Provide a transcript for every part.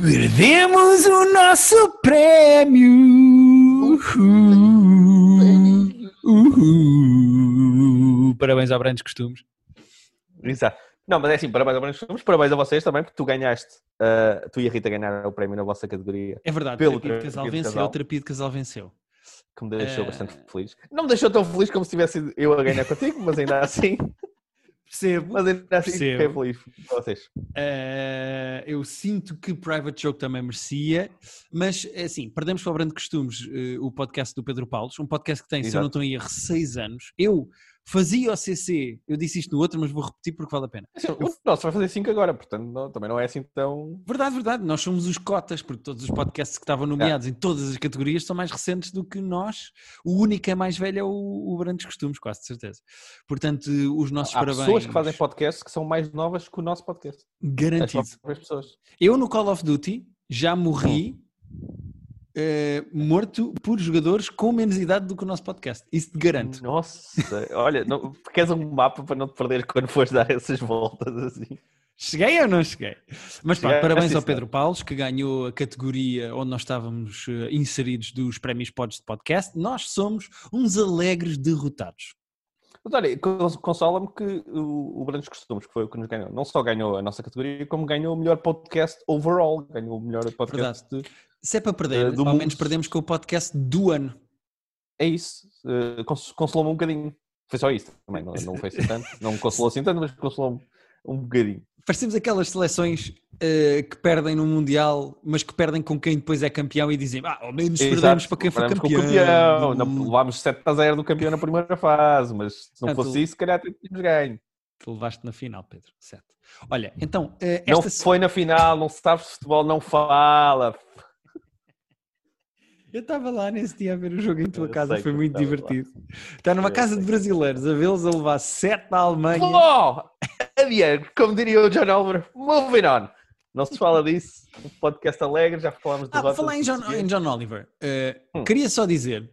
Perdemos o nosso prémio! Uhul. Uhul. Parabéns ao Brandos Costumes. Exato. Não, mas é assim, parabéns, parabéns, parabéns a vocês também, porque tu ganhaste, uh, tu e a Rita ganharam o prémio na vossa categoria. É verdade, Pelo terapia de casal terapia de venceu, casal. terapia de casal venceu. Que me deixou Eh. bastante feliz. Não me deixou tão feliz como se tivesse sido eu a ganhar contigo, mas ainda assim, Percebo. mas ainda assim fiquei Percebo. feliz por vocês. Eh, eu sinto que Private Joke também merecia, mas é assim, perdemos para o Brando Costumes eh, o podcast do Pedro Paulos, um podcast que tem, se eu Exato. não estou em erro, seis anos. Eu fazia o CC, eu disse isto no outro, mas vou repetir porque vale a pena. Assim, o nosso vai fazer 5 agora, portanto não- também não é assim tão. Verdade, verdade, nós somos os cotas, porque todos os podcasts que estavam nomeados em todas as categorias são mais recentes do que nós. O único que é mais velho é o, o Brandos Costumes, quase de certeza. Portanto, os nossos Há parabéns. pessoas que fazem podcasts que são mais novas que o nosso podcast. As Garantido. próprias pessoas. Eu no Call of Duty já morri eh, morto por jogadores com menos idade do que o nosso podcast. Isso te garanto. Nossa, olha, não, queres um mapa para não te perder quando fores dar essas voltas assim? Cheguei ou não cheguei? Mas Chegaste, parabéns ao. Pedro Paulos, que ganhou a categoria onde nós estávamos eh, inseridos dos prémios Pods de podcast. Nós somos uns alegres derrotados. Mas olha, cons- consola-me que o, o Brandos Costumes, que foi o que nos ganhou, não só ganhou a nossa categoria, como ganhou o melhor podcast overall. Ganhou o melhor podcast. De... Se é para perder, Eh, do ao menos perdemos com o podcast do ano. É isso. cons- Consolou-me um bocadinho. Foi só isso também, não, não foi assim tanto. Não me consolou assim tanto, mas consolou-me um bocadinho. Parecemos aquelas seleções eh, que perdem no Mundial, mas que perdem com quem depois é campeão e dizem, ah, ao menos Exato, perdemos para quem foi campeão. campeão. Não, levámos 7 a 0 do campeão na primeira fase, mas se não Portanto, fosse isso, se calhar tínhamos ganho. Tu levaste na final, Pedro. Certo. Olha, então, eh, Não se- foi na final, não sabes de futebol, não fala. eu estava lá nesse dia a ver o jogo em tua Eu casa, foi muito lá. divertido. Está numa Eu casa sei de brasileiros, a vê-los a levar 7 da Alemanha. Oh! Adiante, como diria o John Oliver, moving on. Não se fala disso, um podcast alegre, já falámos de Ah, falar em John, em John Oliver, eh, Hum. queria só dizer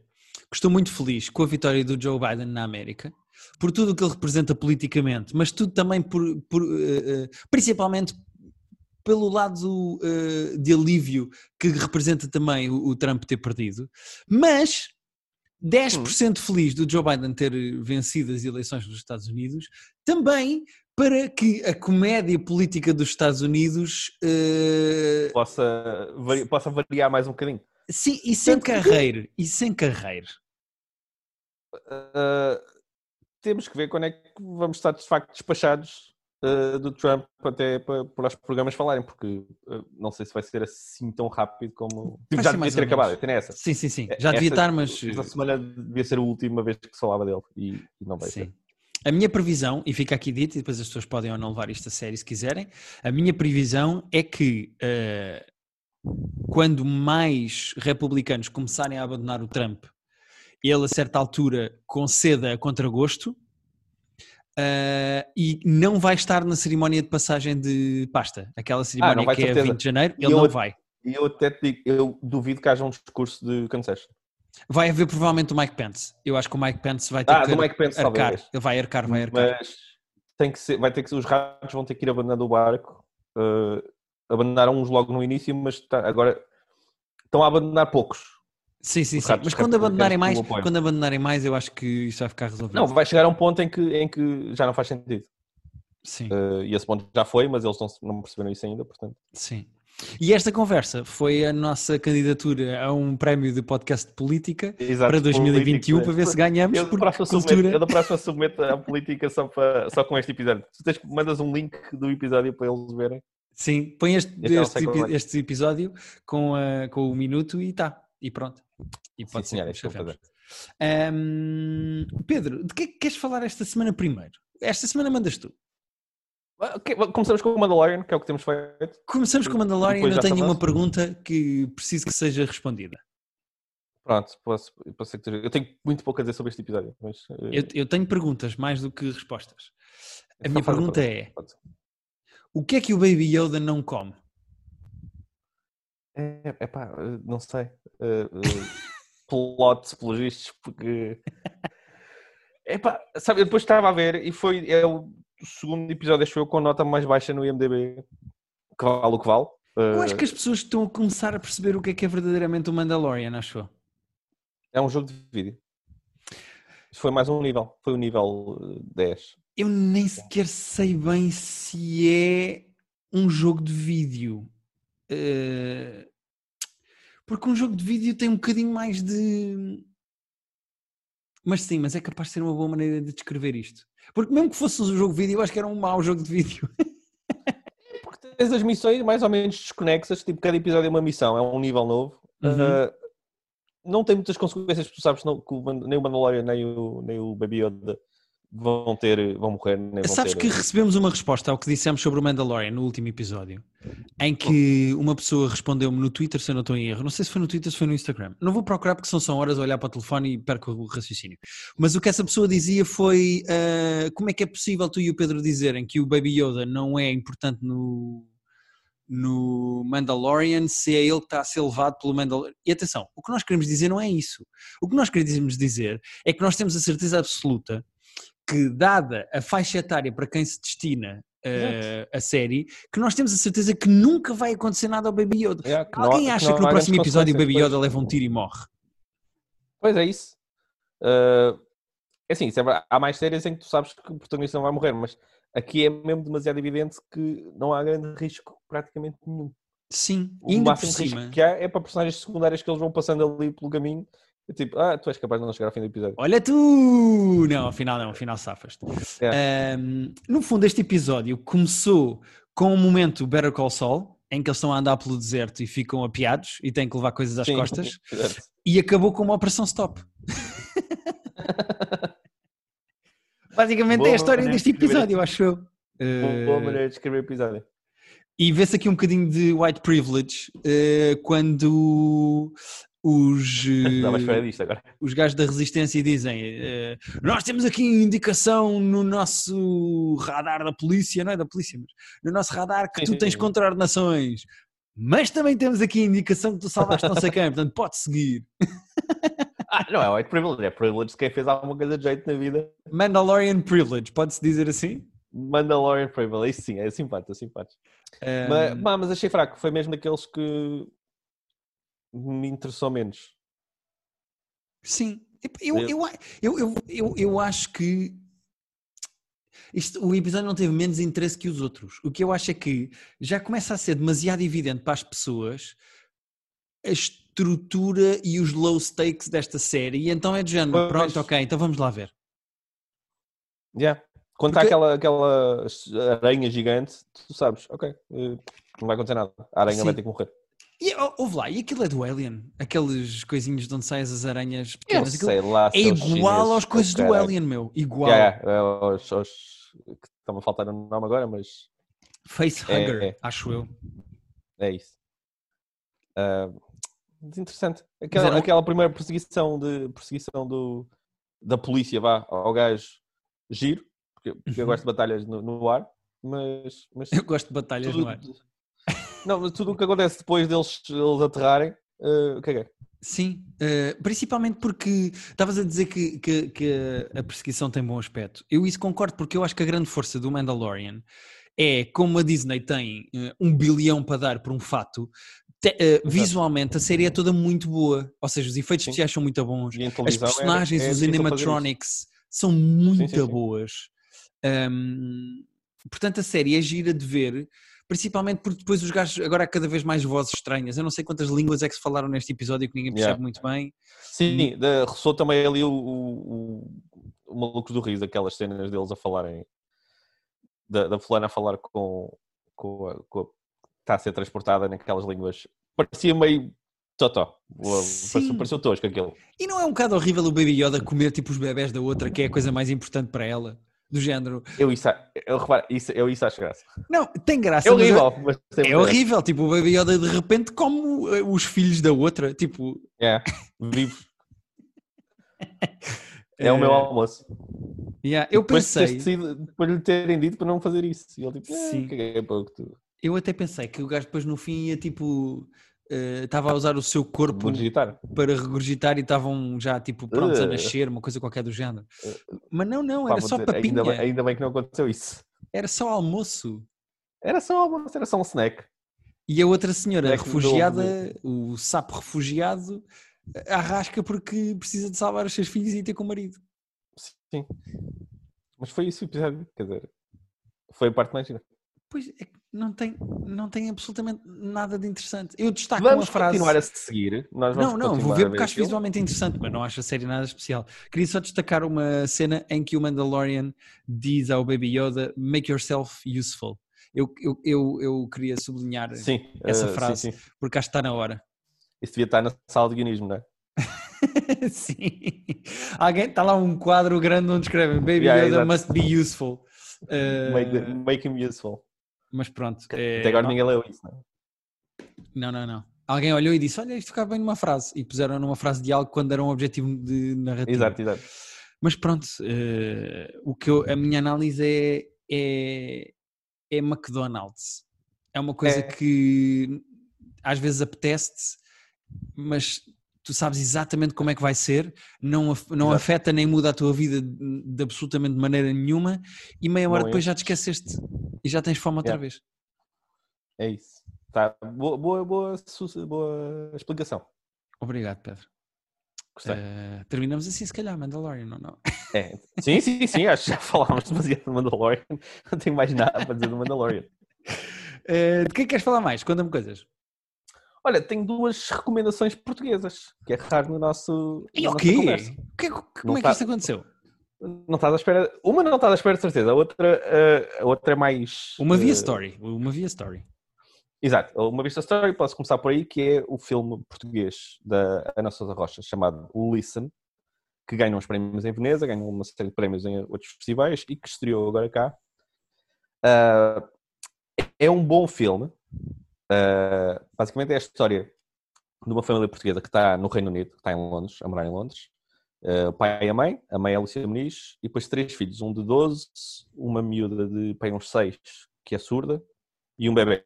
que estou muito feliz com a vitória do Joe Biden na América, por tudo o que ele representa politicamente, mas tudo também por, por, eh, principalmente pelo lado de alívio que representa também o, o Trump ter perdido, mas 10% feliz do Joe Biden ter vencido as eleições dos Estados Unidos, também para que a comédia política dos Estados Unidos eh, Possa, vari- possa variar mais um bocadinho. Sim, e sem Tanto que- carreiro, e sem carreiro. Uh, temos que ver quando é que vamos estar de facto despachados uh, do Trump até para, para os programas falarem, porque uh, não sei se vai ser assim tão rápido como. Tipo, já devia ter acabado, tem essa. Sim, sim, sim. É- Já devia essa- estar, mas. Esta semana devia ser a última vez que se falava dele e, e não vai Sim. ser. A minha previsão, e fica aqui dito, e depois as pessoas podem ou não levar isto a sério se quiserem, a minha previsão é que eh, quando mais republicanos começarem a abandonar o Trump, ele a certa altura conceda a contragosto eh, e não vai estar na cerimónia de passagem de pasta, aquela cerimónia vai, que é a certeza. 20 de janeiro, ele eu- não vai. E eu até te digo, eu duvido que haja um discurso de concession. Vai haver provavelmente o Mike Pence. Eu acho que o Mike Pence vai ter Ah, que Pence, arcar. talvez. Ele vai arcar, vai arcar. Mas tem que ser, vai ter que ser, os ratos vão ter que ir abandonando o barco. Uh, abandonaram uns logo no início, mas tá- agora estão a abandonar poucos. Sim, sim, sim. Mas quando abandonarem mais, quando abandonarem mais, eu acho que isso vai ficar resolvido. Não, vai chegar a um ponto em que, em que já não faz sentido. Sim, Uh, e esse ponto já foi, mas eles não, não perceberam isso ainda, portanto. sim. E esta conversa foi a nossa candidatura a um prémio de podcast de política Exato, para 2021 político, para ver se Eu ganhamos da por submeto, cultura. eu da próxima submeto a política só, para, só com este episódio. Tu tens, mandas um link do episódio para eles verem. Sim, põe este, Este é este, este episódio com, a- com o minuto e tá. E pronto. E pode Sim, ser senhor, é que isso que eu vou chafemos. Ahm, Pedro, de que é que queres falar esta semana primeiro? Esta semana mandas tu. Começamos com o Mandalorian, que é o que temos feito. Começamos com o Mandalorian e eu tenho uma pergunta que preciso que seja respondida. Pronto, posso, posso ser que esteja- Eu tenho muito pouco a dizer sobre este episódio, mas. uh, Eu, eu tenho perguntas mais do que respostas. A Então minha pergunta é: o que é que o Baby Yoda não come? É, é pá, uh, não sei. Uh, uh, pelos vistos, porque. É pá, sabe, eu depois estava a ver e foi. É o segundo episódio, acho eu, com a nota mais baixa no IMDb. Que vale o que vale. Eu acho Uh, que as pessoas estão a começar a perceber o que é que é verdadeiramente o Mandalorian, acho eu. É um jogo de vídeo. Isso foi mais um nível. Foi o nível uh, 10. Eu nem sequer sei bem se é um jogo de vídeo. Eh, Porque um jogo de vídeo tem um bocadinho mais de. Mas sim, mas é capaz de ser uma boa maneira de descrever isto. Porque mesmo que fosse um jogo de vídeo, eu acho que era um mau jogo de vídeo. Porque tens as missões mais ou menos desconexas, tipo, cada episódio é uma missão, é um nível novo. Uhum. Uh, não tem muitas consequências, tu sabes não, que o nem o Mandalorian nem o, nem o Baby Yoda vão ter, vão morrer, nem vão Sabes ter... que recebemos uma resposta ao que dissemos sobre o Mandalorian no último episódio, em que uma pessoa respondeu-me no Twitter, se eu não estou em erro, não sei se foi no Twitter, se foi no Instagram. Não vou procurar porque são só horas a olhar para o telefone e perco o raciocínio. Mas o que essa pessoa dizia foi ah, como é que é possível tu e o Pedro dizerem que o Baby Yoda não é importante no, no Mandalorian se é ele que está a ser levado pelo Mandalorian. E atenção, o que nós queremos dizer não é isso. O que nós queremos dizer é que nós temos a certeza absoluta que, dada a faixa etária para quem se destina eh, a série, que nós temos a certeza que nunca vai acontecer nada ao Baby Yoda. Que não há- Alguém que acha não que no próximo episódio o Baby Yoda leva um tiro e morre? Pois é isso. Uh, é assim, sempre há mais séries em que tu sabes que o protagonista não vai morrer, mas aqui é mesmo demasiado evidente que não há grande risco praticamente nenhum. Sim, O ainda por cima. que há é para personagens secundárias que eles vão passando ali pelo caminho. Tipo, ah, tu és capaz de não chegar ao fim do episódio. Olha tu! Não, afinal não, afinal safas É. Ahm, no fundo, este episódio começou com um momento Better Call Saul, em que eles estão a andar pelo deserto e ficam apiados e têm que levar coisas às Sim, costas, e acabou com uma operação stop. Basicamente Boa é a história deste episódio, acho eu. Boa Eh, maneira de escrever o episódio. E vê-se aqui um bocadinho de white privilege eh, quando os, eh, os gajos da resistência dizem eh, nós temos aqui indicação no nosso radar da polícia, não é da polícia, mas no nosso radar que tu tens contraordenações, mas também temos aqui indicação que tu salvaste não sei quem, portanto pode seguir. Ah, não é white privilege, é privilege de quem fez alguma coisa de jeito na vida. Mandalorian privilege, pode-se dizer assim? Mandalorian privilege, isso sim, é simpático, é simpático. Eh, Mas, mas, mas achei fraco, foi mesmo daqueles que me interessou menos. Sim, eu, Eu- eu, eu, eu, eu, acho que isto, o episódio não teve menos interesse que os outros. O que eu acho é que já começa a ser demasiado evidente para as pessoas a estrutura e os low stakes desta série, e então é de género, pronto, ok, então vamos lá ver. Yeah. Quando Porque- está aquela, aquela aranha gigante, tu sabes, ok, eh, não vai acontecer nada. A aranha vai Sim. ter que morrer. E ouve lá, e aquilo é do Alien? Aqueles coisinhos de onde saem as aranhas Eu pequenas. aquilo sei lá. é igual aos coisas do. Alien, meu. Igual. Yeah, é, aos, aos, que estão a faltar o nome agora, mas Facehugger, É, é. acho eu. é isso. Mas interessante. Aquela, aquela primeira perseguição, de, perseguição do, da polícia vá, ao gajo giro, porque, porque eu Uhum. gosto de batalhas no, no ar, mas, mas Eu gosto de batalhas tudo, no ar. Não, mas tudo o que acontece depois deles, eles aterrarem, uh, caguei. Sim, eh, principalmente porque estavas a dizer que, que- que a perseguição tem bom aspecto. Eu isso concordo porque eu acho que a grande força do Mandalorian é como a Disney tem eh, um bilhão para dar por um fato, te- eh, visualmente a série é toda muito boa. Ou seja, os efeitos Sim. especiais são muito bons, as era- personagens, é os fazer isso. animatronics são muito Sim, sim, boas. Ahm, portanto, a série é gira de ver, principalmente porque depois os gajos, agora há cada vez mais vozes estranhas. Eu não sei quantas línguas é que se falaram neste episódio que ninguém percebe Yeah. muito bem. Sim, da, ressoou também ali o, o, o, Malucos do Riso, aquelas cenas deles a falarem, da, da fulana a falar com, com, a, com a- está a ser transportada naquelas línguas. Parecia meio totó. Pareceu, pareceu tosco aquilo. E não é um bocado horrível o Baby Yoda comer tipo os bebés da outra, que é a coisa mais importante para ela? Do género. Eu isso, eu, reparo, isso, eu isso acho graça. Não, tem graça. É mas horrível, mas tem É horrível, tipo, o Baby Yoda de repente come eh, os filhos da outra, tipo... É, vivos. É o meu eh, almoço. yeah, eu Depois pensei, decidido- depois de lhe terem dito para não fazer isso. E ele tipo, Sim. ah, pouco tu. eu até pensei que o gajo depois no fim ia tipo... eh, Estava a usar o seu corpo Vou digitar. para regurgitar e estavam já tipo prontos a Uh. nascer, uma coisa qualquer do género. Uh. Mas não, não, era só dizer, papinha, ainda, bem, ainda bem que não aconteceu isso. era só almoço. Era só almoço, era só um snack. E a outra senhora mudou refugiada, o sapo refugiado, arrasca porque precisa de salvar os seus filhos e ter com o marido. Sim. Mas foi isso o episódio, quer dizer, foi a parte mais gira. Pois é que não tem, não tem absolutamente nada de interessante. Eu destaco Vamos uma frase. continuar a seguir. Nós vamos Não, não, vou ver porque acho visualmente interessante, mas não acho a série nada especial. Queria só destacar uma cena em que o Mandalorian diz ao Baby Yoda: Make yourself useful. Eu, eu, eu, eu queria sublinhar Sim, essa eh, sim, frase. sim. porque acho que está na hora. Isso devia estar na sala de guionismo, não é? Sim. Alguém está lá um quadro grande onde escreve Baby Yeah, Yoda exato. must be useful. Eh, Make, make him useful. Mas pronto. eh, Até agora não- ninguém leu isso, não é? Não, não, não. Alguém olhou e disse: Olha, isto ficava bem numa frase. E puseram numa frase de algo quando era um objetivo de narrativa. Exato, exato. Mas pronto, eh, o que eu- a minha análise é, é, é McDonald's. É uma coisa É. que às vezes apetece-te, mas tu sabes exatamente como é que vai ser, não, não Exato. afeta nem muda a tua vida de, de absolutamente maneira nenhuma, e meia hora Não depois já te esqueceste e já tens fome outra Yeah. vez. É isso. Tá. Boa, boa, boa, boa explicação. Obrigado, Pedro. Gostei. Eh, terminamos assim, se calhar, Mandalorian, não, não? É. Sim, sim, sim. Acho que já falámos demasiado do Mandalorian. Não tenho mais nada para dizer do Mandalorian. Eh, de que é que queres falar mais? Conta-me coisas. Olha, tenho duas recomendações portuguesas, que é raro no nosso. E o quê? conversa. O que é como Não é que tá- isto aconteceu? Não estás à espera. Uma não estás à espera de certeza, a outra, eh, a outra é mais. Uma via eh, story. Uma via story. Exato, uma vista story, posso começar por aí, que é o filme português da Ana Sousa Rocha, chamado Listen, que ganhou uns prémios em Veneza, ganhou uma série de prémios em outros festivais e que estreou agora cá. Ah, é um bom filme. Ah, basicamente é a história de uma família portuguesa que está no Reino Unido, que está em Londres, a morar em Londres. Ah, o pai e a mãe, a mãe é a Lucia Muniz, e depois três filhos, um de 12, uma miúda de pai, uns 6, que é surda, e um bebê.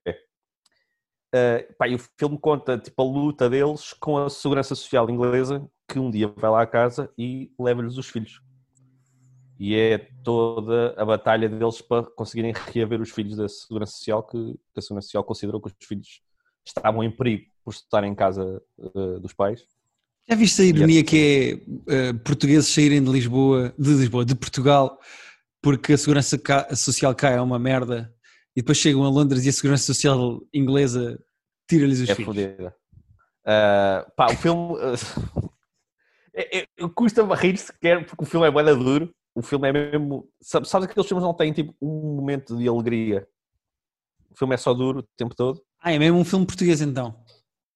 Uh, pá, e o filme conta tipo, a luta deles com a segurança social inglesa que um dia vai lá à casa e leva-lhes os filhos. E é toda a batalha deles para conseguirem reaver os filhos da segurança social, que, a segurança social considerou que os filhos estavam em perigo por estar em casa uh, dos pais. Já viste a ironia que é eh, portugueses saírem de Lisboa, de Lisboa, de Portugal, porque a segurança social cai é uma merda e depois chegam a Londres e a segurança social inglesa tira-lhes os é filhos. fodida. Uh, pá, o filme. uh, é- é- Custa-me rir sequer porque o filme é bem duro. O filme é mesmo. Sabes, sabes aqueles filmes não têm tipo um momento de alegria? O filme é só duro o tempo todo. Ah, é mesmo um filme português então.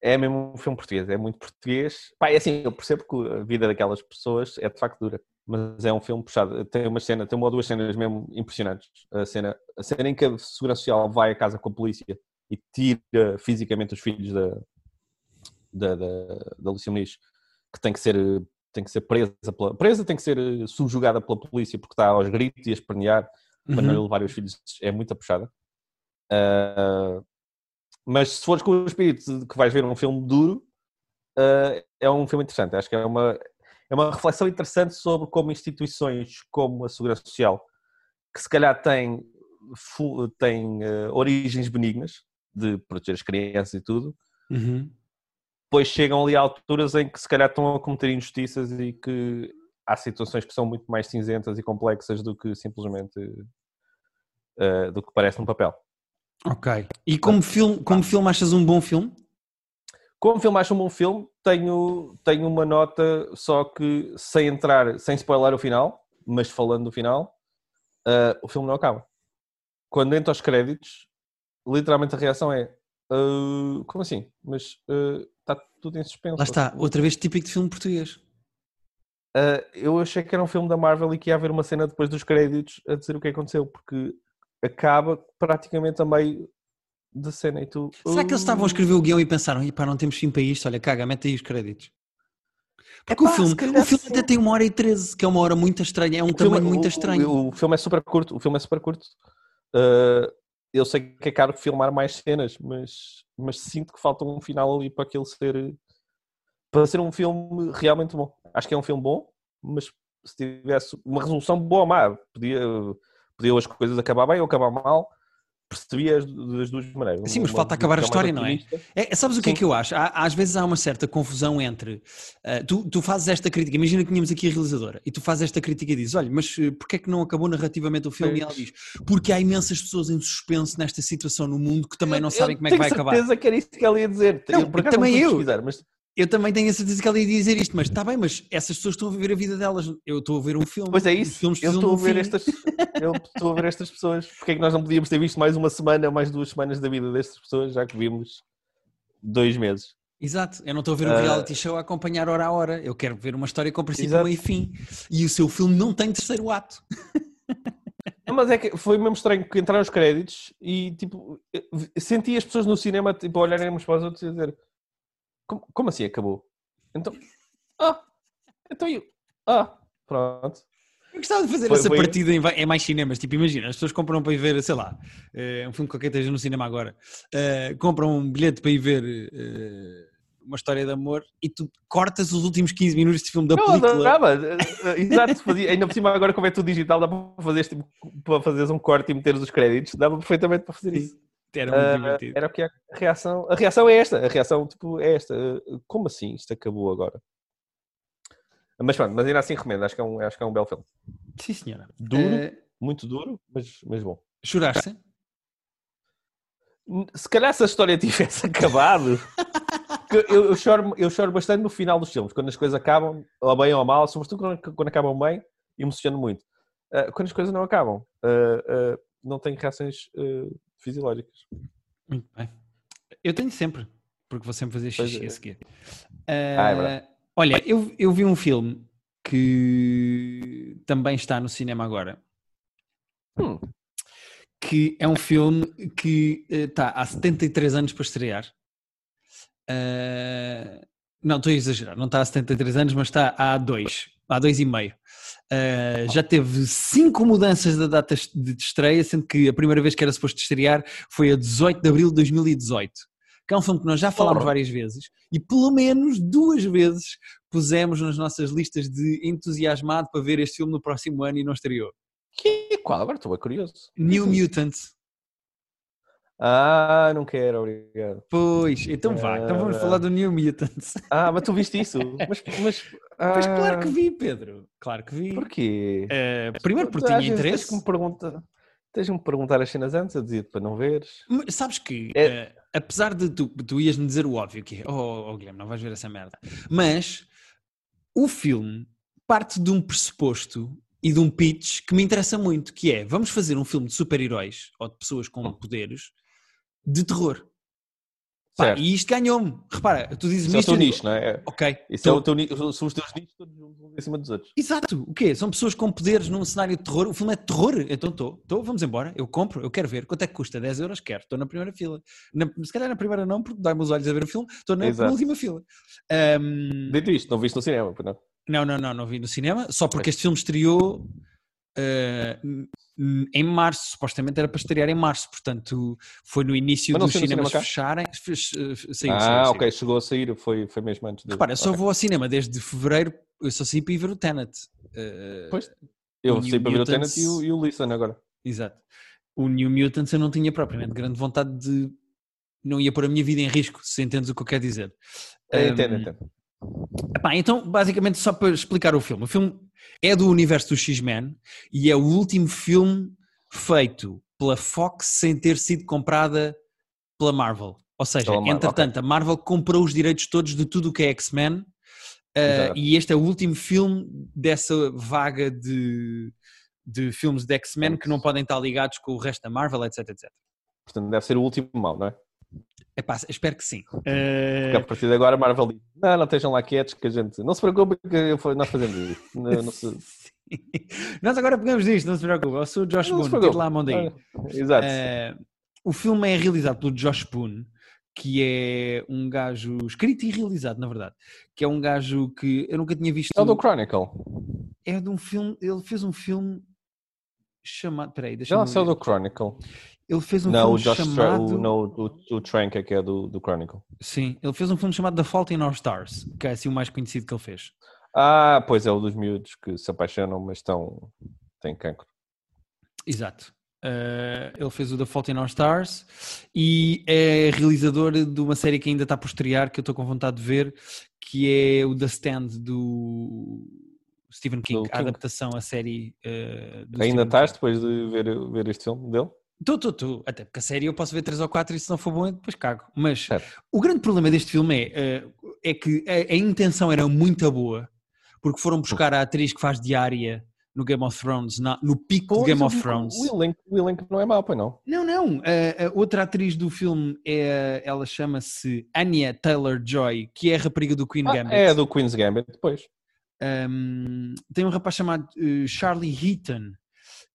É mesmo um filme português, é muito português. Pá, é assim, eu percebo que a vida daquelas pessoas é de facto dura, mas é um filme puxado. Tem uma cena, tem uma ou duas cenas mesmo impressionantes. A cena, a cena em que a Segurança Social vai à casa com a polícia e tira fisicamente os filhos da, da, da, da Muniz, que tem que ser, tem que ser presa, pela, presa tem que ser eh, subjugada pela polícia porque está aos gritos e a espernear para não Uhum. levar os filhos, é muito puxada. Ah, mas se fores com o espírito de que vais ver um filme duro, ah, é um filme interessante. Acho que é uma, é uma reflexão interessante sobre como instituições como a Segurança Social, que se calhar têm, fu- têm ah, origens benignas, de proteger as crianças e tudo, Uhum. Depois chegam ali a alturas em que se calhar estão a cometer injustiças e que há situações que são muito mais cinzentas e complexas do que simplesmente ah, do que parece no papel. Ok. E como filme, como filme achas um bom filme? Como filme acho um bom filme, tenho, tenho uma nota só que sem entrar, sem spoiler o final, mas falando do final, ah, o filme não acaba. Quando entra aos créditos, literalmente a reação é "Ah, como assim? Mas ah, está tudo em suspenso. Lá está, outra vez típico de filme português. Ah, eu achei que era um filme da Marvel e que ia haver uma cena depois dos créditos a dizer o que aconteceu, porque acaba praticamente a meio da cena e tu. Será que eles estavam a escrever o guião e pensaram, "Ih, pá, não temos fim para isto, olha, caga, mete aí os créditos. Porque Epá, o filme, o filme sim. até tem uma hora e treze, que é uma hora muito estranha, é um O filme- tamanho muito o- estranho. O, o filme é super curto. O filme é super curto. Uh, eu sei que é caro filmar mais cenas, mas, mas sinto que falta um final ali para aquele ser para ser um filme realmente bom. Acho que é um filme bom, mas se tivesse uma resolução boa ou má, podia, podia as coisas acabar bem ou acabar mal. Percebi as, das duas maneiras. Sim, mas Uma falta acabar a mais história, não é? É, sabes o que é que eu acho? Há- às vezes há uma certa confusão entre. ah, tu, tu fazes esta crítica, imagina que tínhamos aqui a realizadora, e tu fazes esta crítica e dizes: olha, mas eh, porquê é que não acabou narrativamente o filme? E ela Pois. diz: porque há imensas pessoas em suspenso nesta situação no mundo que também não Eu- sabem eu como é que vai tenho acabar. certeza que era isso que ela ia dizer. Não, eu, também eu. mas Eu também tenho a certeza que ela ia dizer isto, mas está bem, mas essas pessoas estão a viver a vida delas. Eu estou a ver um filme. Pois é isso, eu estou a ver estas eu estou a ver estas pessoas. Porque é que nós não podíamos ter visto mais uma semana, mais duas semanas da vida destas pessoas, já que vimos dois meses. Exato, eu não estou a ver um Ah. reality show a acompanhar hora a hora. Eu quero ver uma história com princípio, meio e fim. E o seu filme não tem terceiro ato. Não, Mas é que foi mesmo estranho que entraram os créditos e tipo senti as pessoas no cinema tipo, a olharem uns para os outros e dizer como, como assim acabou? Então, ah, então eu, ah, pronto. Eu gostava de fazer Foi- essa foi- partida em, em mais cinemas. Tipo, imagina, as pessoas compram para ir ver, sei lá, eh, um filme qualquer que esteja no cinema agora, eh, compram um bilhete para ir ver eh, uma história de amor e tu cortas os últimos 15 minutos de filme da Eu película. eh, eh, exato, fazia, ainda por cima agora como é tudo digital dá para fazer tipo, para fazeres um corte e meteres os créditos, dava perfeitamente para fazer Sim, isso. Era muito Ah, divertido. era o que é a reação. A reação é esta. A reação tipo, é esta. Uh, Como assim? Isto acabou agora? Mas pronto, mas ainda assim recomendo. Acho que é um, acho que é um belo filme. Sim, senhora. Duro, Eh, muito duro, mas, mas bom. choraste? Se calhar se a história tivesse acabado. eu, eu choro, eu choro bastante no final dos filmes, quando as coisas acabam, ou bem ou mal, sobretudo quando, quando acabam bem, emociono muito. Uh, quando as coisas não acabam, uh, uh, não tenho reações uh, fisiológicas. Muito bem. Eu tenho sempre, porque vou sempre fazer xixi é. a seguir. Ah, é verdade. Ah, olha, eu, eu vi um filme que também está no cinema agora. Hum. Que é um filme que eh, está há 73 anos para estrear. Ah, não, estou a exagerar, não está há 73 anos, mas está há dois, há dois e meio. Ah, já teve cinco mudanças da data de estreia, sendo que a primeira vez que era suposto estrear foi a 18 de abril de 2018. Que é um filme que nós já falámos Porra. várias vezes e pelo menos duas vezes pusemos nas nossas listas de entusiasmado para ver este filme no próximo ano e não estreou. Que qual? Agora estou bem curioso. New Mutants. Ah, não quero, obrigado. Pois, então vá, então vamos Ah. falar do New Mutants. Ah, mas tu viste isso? Mas, mas Pois claro que ah, vi, Pedro. Claro que vi. Porquê? Eh, primeiro porque tinha interesse. Tens que me perguntar, tens me perguntar as cenas antes, eu dizia para não veres. Mas Sabes que, É- eh, apesar de tu, tu ias me dizer o óbvio, que é, oh, oh Guilherme, não vais ver essa merda. Mas o filme parte de um pressuposto e de um pitch que me interessa muito, que é, vamos fazer um filme de super-heróis, ou de pessoas com Hum. poderes, de terror. Pá, e isto ganhou-me. Repara, tu dizes Isso é o teu nicho, não é? Ok. Isso é tô- o teu nicho, são os teus nichos todos um em cima dos outros. Exato, o quê? São pessoas com poderes num cenário de terror. O filme é de terror, então estou, estou, vamos embora. Eu compro, eu quero ver. Quanto é que custa? 10 euros? Quero, estou na primeira fila. Na- se calhar na primeira não, porque dá-me os olhos a ver o filme, estou na Exato. última fila. Ahm, Dito isto, não viste no cinema, não? não, não, não, não vi no cinema, só porque este filme estreou n- em março, supostamente era para estrear em março, portanto foi no início dos cinemas cinema fecharem. Fez, eh, Saiu, ah, saiu. ok, chegou a sair, foi, foi mesmo antes de... Repara, eu só Ok. vou ao cinema desde fevereiro, eu só saí para ir ver o Tenet. Ah, Pois. Eu New para ver o Tenet e o, e o Listen agora. Exato. O New Mutants eu não tinha propriamente grande vontade de. Não ia pôr a minha vida em risco, se entendes o que eu quero dizer. É, Um, entendo, entendo. Epá, então, basicamente, só para explicar o filme. O filme é do universo do X-Men e é o último filme feito pela Fox sem ter sido comprada pela Marvel. Ou seja, Marvel, entretanto, a Marvel comprou os direitos todos de tudo o que é X-Men uh, e este é o último filme dessa vaga de, de filmes de X-Men que não podem estar ligados com o resto da Marvel, etc, etc. Portanto, deve ser o último mal, não é? Epá, espero que sim. Porque Uh, a partir de agora a Marvel diz, não, não estejam lá quietos que a gente... Não se preocupem que foi- nós fazemos isso. Não, não se... sim. Nós agora pegamos disto, não se preocupe. Eu sou o Josh Boone, preocupe. lá a mão daí. Ah, Exato. Uh, o filme é realizado pelo Josh Boone, que é um gajo escrito e realizado, na verdade, que é um gajo que eu nunca tinha visto. É o do Chronicle. É de um filme, ele fez um filme chamado, peraí, Já deixa-me lá saiu ver. do Chronicle. Ele fez um não, o filme Josh Tra- chamado, o, não, o, o Trank é que é do, do Chronicle. sim, ele fez um filme chamado The Fault in Our Stars, que é assim o mais conhecido que ele fez. Ah, pois é o dos miúdos que se apaixonam, mas estão... têm cancro. Exato. Uh, ele fez o The Fault in Our Stars e é realizador de uma série que ainda está por estrear, que eu estou com vontade de ver, que é o The Stand do Stephen King, King. a adaptação à série. Uh, ainda Stephen estás King. depois de ver, ver este filme dele? Estou, estou, estou. Até porque a série eu posso ver três ou quatro e se não for bom, depois cago. Mas certo. o grande problema deste filme é, uh, é que a, a, intenção era muito boa, porque foram buscar a atriz que faz diária no Game of Thrones, na, no pico de Game of Thrones. O elenco, o elenco não é mau, pois não? Não, não. A, a outra atriz do filme, é, ela chama-se Anya Taylor-Joy, que é a rapariga do Queen ah, Gambit. É do Queen's Gambit, depois. Um, tem um rapaz chamado uh, Charlie Heaton,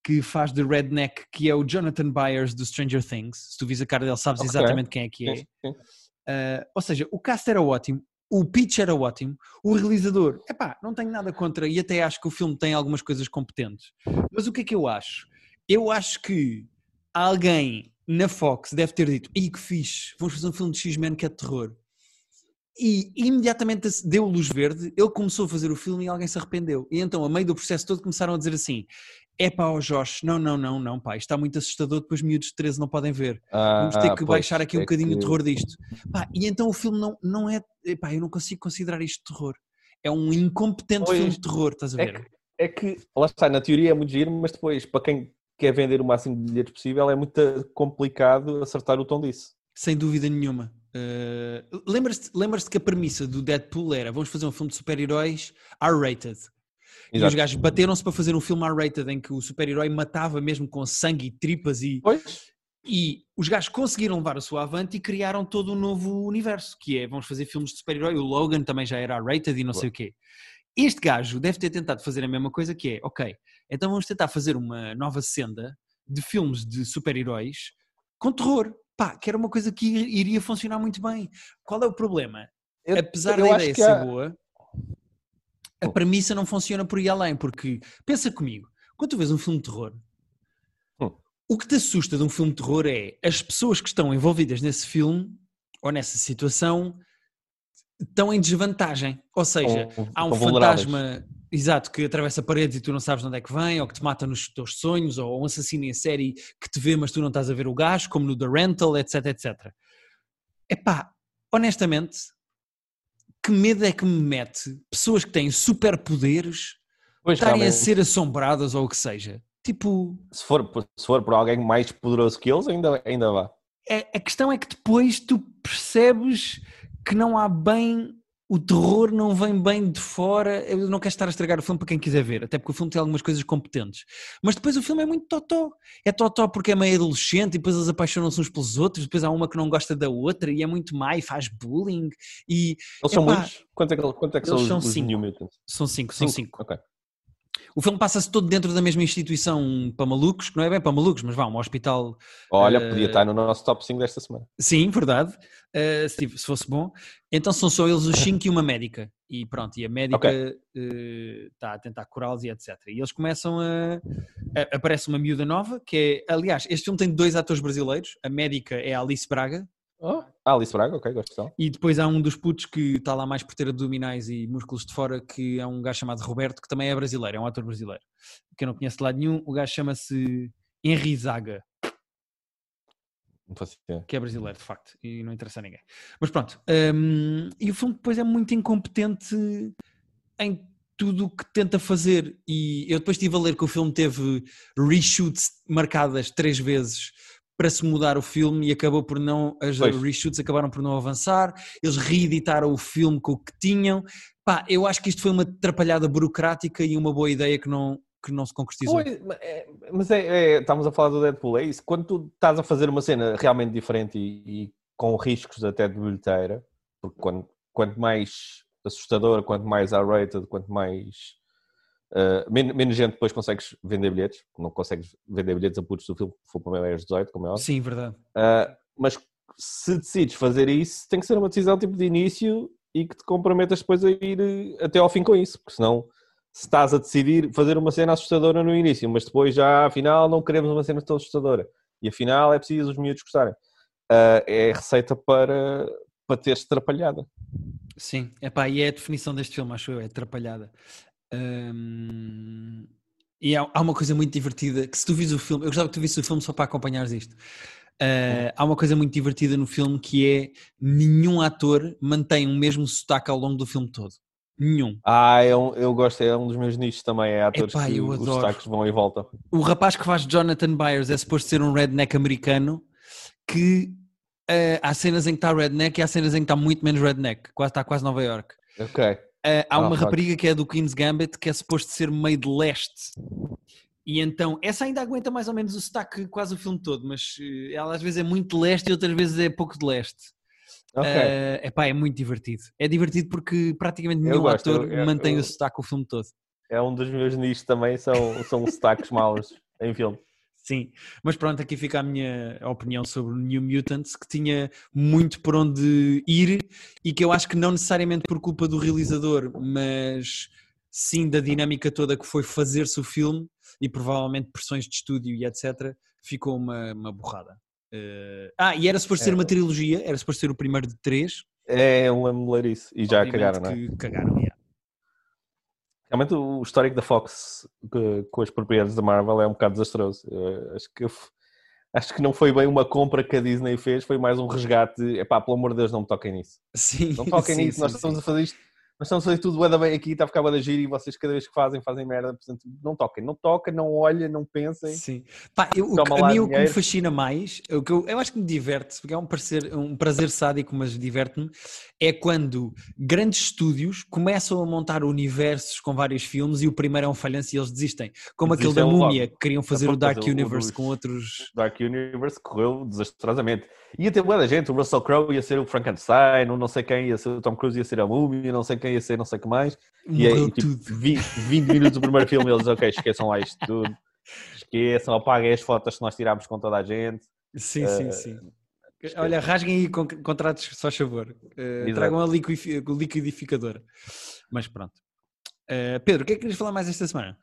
que faz de Redneck, que é o Jonathan Byers do Stranger Things. Se tu vis a cara dele, sabes okay. exatamente quem é que é. Sim, sim. Uh, ou seja, o cast era ótimo o pitch era ótimo, o realizador, epá, não tenho nada contra e até acho que o filme tem algumas coisas competentes. Mas o que é que eu acho? Eu acho que alguém na Fox deve ter dito, e que fixe, vamos fazer um filme de X-Men que é de terror. E imediatamente deu luz verde, ele começou a fazer o filme e alguém se arrependeu. E então, a meio do processo todo, começaram a dizer assim: é pá, ó Josh, não, não, não, não, pá, isto está muito assustador, depois miúdos de 13 não podem ver. Ah, Vamos ter que baixar aqui um é bocadinho que... o terror disto. Pá, e então o filme não, não é, pá, eu não consigo considerar isto terror. É um incompetente pois, filme de terror, estás a é ver? É que, é que, lá está, na teoria é muito giro, mas depois, para quem quer vender o máximo de bilhetes possível, é muito complicado acertar o tom disso. Sem dúvida nenhuma. Uh, Lembras-te lembras que a premissa do Deadpool era vamos fazer um filme de super-heróis R-rated. E os gajos bateram-se para fazer um filme R-rated em que o super-herói matava mesmo com sangue e tripas e. Pois. E os gajos conseguiram levar a sua avante e criaram todo um novo universo, que é, vamos fazer filmes de super-herói, o Logan também já era R-rated e não sei o quê. Este gajo deve ter tentado fazer a mesma coisa que é, ok, então vamos tentar fazer uma nova senda de filmes de super-heróis com terror. Pá, que era uma coisa que iria funcionar muito bem. Qual é o problema? Eu, Apesar eu da ideia ser há... boa, a premissa não funciona por ir além, porque pensa comigo, quando tu vês um filme de terror, hum. o que te assusta de um filme de terror é as pessoas que estão envolvidas nesse filme ou nessa situação estão em desvantagem. Ou seja, há um fantasma exato que atravessa paredes e tu não sabes de onde é que vem, ou que te mata nos teus sonhos, ou um assassino em série que te vê, mas tu não estás a ver o gajo, como no The Rental, etc, etc. Epá, honestamente, que medo é que me mete pessoas que têm superpoderes estarem a ser assombradas ou o que seja? Tipo. Se for, se for por alguém mais poderoso que eles, ainda, ainda vá. É, a questão é que depois tu percebes que não há bem o terror não vem bem de fora. Eu não quero estar a estragar o filme para quem quiser ver, até porque o filme tem algumas coisas competentes. Mas depois o filme é muito totó. É totó porque é meio adolescente e depois eles apaixonam-se uns pelos outros. Depois há uma que não gosta da outra e é muito má e faz bullying. E, eles são muitos? Quanto é que, quanto é que são, são os, cinco. New Mutants? São cinco, são cinco. cinco. O filme passa-se todo dentro da mesma instituição para malucos, que não é bem para malucos, mas vá, um hospital. Olha, uh... podia estar no nosso top 5 desta semana. Sim, verdade. Uh, se, se, fosse bom. Então são só eles os 5 e uma médica. E pronto, e a médica okay. uh, está a tentar curá-los e etc. E eles começam a, a. Aparece uma miúda nova, que é. Aliás, este filme tem dois atores brasileiros. A médica é a Alice Braga, Oh, Alice Braga, ok, gosto de E depois há um dos putos que está lá mais por ter abdominais e músculos de fora, que é um gajo chamado Roberto, que também é brasileiro, é um ator brasileiro. Que eu não conheço de lado nenhum, o gajo chama-se Henri Zaga. Não faço ideia. Que é brasileiro, de facto, e não interessa a ninguém. Mas pronto, um, e o filme depois é muito incompetente em tudo o que tenta fazer. E eu depois estive a ler que o filme teve reshoots marcadas três vezes para se mudar o filme e acabou por não, as pois. reshoots acabaram por não avançar, eles reeditaram o filme com o que tinham. Pá, eu acho que isto foi uma atrapalhada burocrática e uma boa ideia que não, que não se concretizou. Pois, mas é, é, estamos a falar do Deadpool, é isso? Quando tu estás a fazer uma cena realmente diferente e, e com riscos até de bilheteira, porque quando, quanto mais assustador, quanto mais R-rated, quanto mais Uh, menos, menos, gente depois consegues vender bilhetes, não consegues vender bilhetes a putos do filme que for para maiores 18, como é óbvio. Sim, verdade. Uh, mas se decides fazer isso, tem que ser uma decisão tipo de início e que te comprometas depois a ir eh, até ao fim com isso, porque senão se estás a decidir fazer uma cena assustadora no início, mas depois já afinal não queremos uma cena tão assustadora e afinal é preciso os miúdos gostarem. Uh, é receita para, para teres atrapalhada. Sim, epá, e é a definição deste filme, acho eu, é atrapalhada E há, há uma coisa muito divertida que se tu vis o filme, eu gostava que tu visse o filme só para acompanhares isto. Uh, há uma coisa muito divertida no filme que é nenhum ator mantém o mesmo sotaque ao longo do filme todo. Nenhum. Ah, é um, eu gosto, é um dos meus nichos também, é atores Epá, que eu os sotaques vão e voltam. O rapaz que faz Jonathan Byers é suposto ser um redneck americano que uh, há cenas em que está redneck e há cenas em que está muito menos redneck, quase, está quase Nova York. Ok. Uh, há Ah, uma rapariga que é do Queen's Gambit que é suposto ser meio de leste. E então, essa ainda aguenta mais ou menos o sotaque quase o filme todo, mas uh, ela às vezes é muito de leste e outras vezes é pouco de leste. Ok. Uh, epá, é muito divertido. É divertido porque praticamente nenhum gosto, ator eu- eu- mantém eu- o sotaque o filme todo. É um dos meus nichos também, são, são sotaques maus em filme. Sim, mas pronto, aqui fica a minha opinião sobre o New Mutants, que tinha muito por onde ir e que eu acho que não necessariamente por culpa do realizador, mas sim da dinâmica toda que foi fazer-se o filme e provavelmente pressões de estúdio e etc. Ficou uma, uma borrada. Eh, ah, e era suposto ser É. uma trilogia, era suposto ser o primeiro de três. É, eu lembro isso. E já obviamente cagaram, não é? que cagaram, yeah. Realmente o histórico da Fox com as propriedades da Marvel é um bocado desastroso. Eu acho que acho que não foi bem uma compra que a Disney fez, foi mais um resgate. Epá, pelo amor de Deus, não me toquem nisso. Sim, Não toquem sim, nisso, sim, nós estamos a fazer isto. Nós estamos a fazer tudo da bem aqui, está a ficar da giro e vocês cada vez que fazem, fazem merda. Portanto, não toquem, não toquem, não olhem, não pensem. Sim. Pá, eu, o a mim o que me fascina mais, o que eu, eu acho que me diverte, porque é um prazer, um prazer sádico, mas diverte-me, é quando grandes estúdios começam a montar universos com vários filmes e o primeiro é um falhanço e eles desistem. Como aquele da Desistem logo. Múmia, que queriam fazer o pronto, Dark mas o- o Universe dos- com outros... Dark Universe correu desastrosamente. Ia ter boa da gente, o Russell Crowe ia ser o Frankenstein, o não sei quem ia ser o Tom Cruise ia ser a Múmia, não sei quem ia ser não sei o que mais. E aí, Morreu tipo, tudo. 20, 20 minutos do primeiro filme, eles, ok, esqueçam lá isto tudo. Esqueçam, apaguem as fotos que nós tirámos com toda a gente. Sim, sim, eh, sim. Olha, rasguem aí con- contratos, só favor. Exato. tragam a liquidificadora. Mas pronto. Eh, Pedro, o que é que querias falar mais esta semana?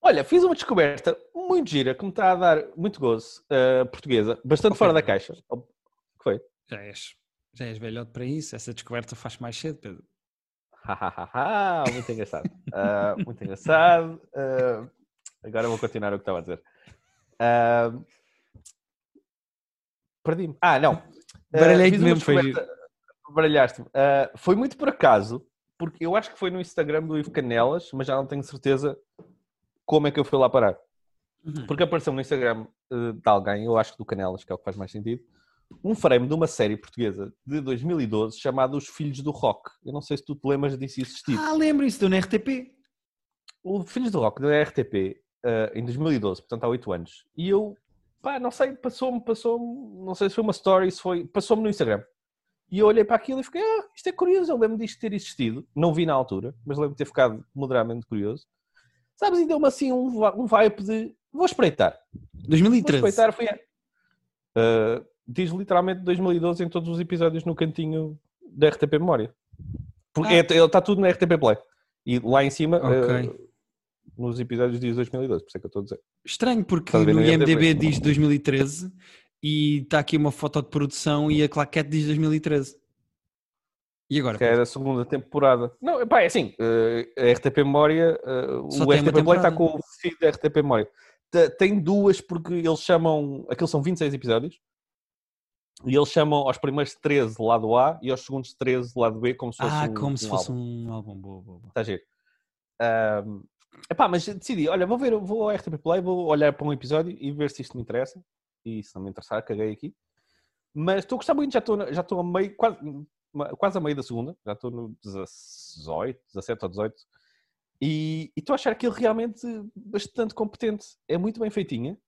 Olha, fiz uma descoberta muito gira que me está a dar muito gozo, eh, portuguesa, bastante Ok. fora da caixa. O que foi? Já és, já és velhote para isso, essa descoberta faz mais cedo, Pedro. Muito engraçado. Ah, muito engraçado. Ah, agora vou continuar o que estava a dizer. Ah, Perdi-me. Ah, não. Baralhei-te mesmo, foi Baralhaste-me. Foi muito por acaso, porque eu acho que foi no Instagram do Ivo Canelas, mas já não tenho certeza como é que eu fui lá parar. Uhum. Porque apareceu no Instagram eh, de alguém, eu acho que do Canelas, que é o que faz mais sentido, um frame de uma série portuguesa de 2012 chamada Os Filhos do Rock. Eu não sei se tu te lembras disso existir. Ah, lembro isso, deu na RTP. O Filhos do Rock da RTP eh, em 2012, portanto há 8 anos. E eu, pá, não sei, passou-me, passou-me, não sei se foi uma story, se foi, passou-me no Instagram. E eu olhei para aquilo e fiquei, ah, isto é curioso, eu lembro disto ter existido. Não vi na altura, mas lembro de ter ficado moderadamente curioso. Sabes, e deu-me assim um, um vibe de, vou espreitar. Vou 2013. espreitar, foi... Uh, diz literalmente 2012 em todos os episódios no cantinho da RTP Memória. Porque Ah. é- ele está tudo na RTP Play. E lá em cima, Ok. uh, nos episódios diz 2012, por isso é que eu estou a dizer. Estranho, porque no IMDb? IMDB diz 2013 e está aqui uma foto de produção e a claquete diz 2013. E agora? Que é a segunda temporada. Não, pá, é assim, uh, a RTP Memória, uh, o RTP Play está com o feed da RTP Memória. Te- Tem duas porque eles chamam, aqueles são 26 episódios, e eles chamam aos primeiros 13 lado A e aos segundos 13 lado B como se fosse Ah, um, como se um fosse álbum. um álbum. Boa, boa, boa. Está a giro. Ahm, epá, mas decidi, olha, vou ver, vou ao RTP Play, vou olhar para um episódio e ver se isto me interessa. E se não me interessar, caguei aqui. Mas estou a gostar muito, já estou, já estou a meio, quase, quase a meio da segunda, já estou no 18, 17 ou 18. E estou a achar aquilo realmente bastante competente. É muito bem feitinha.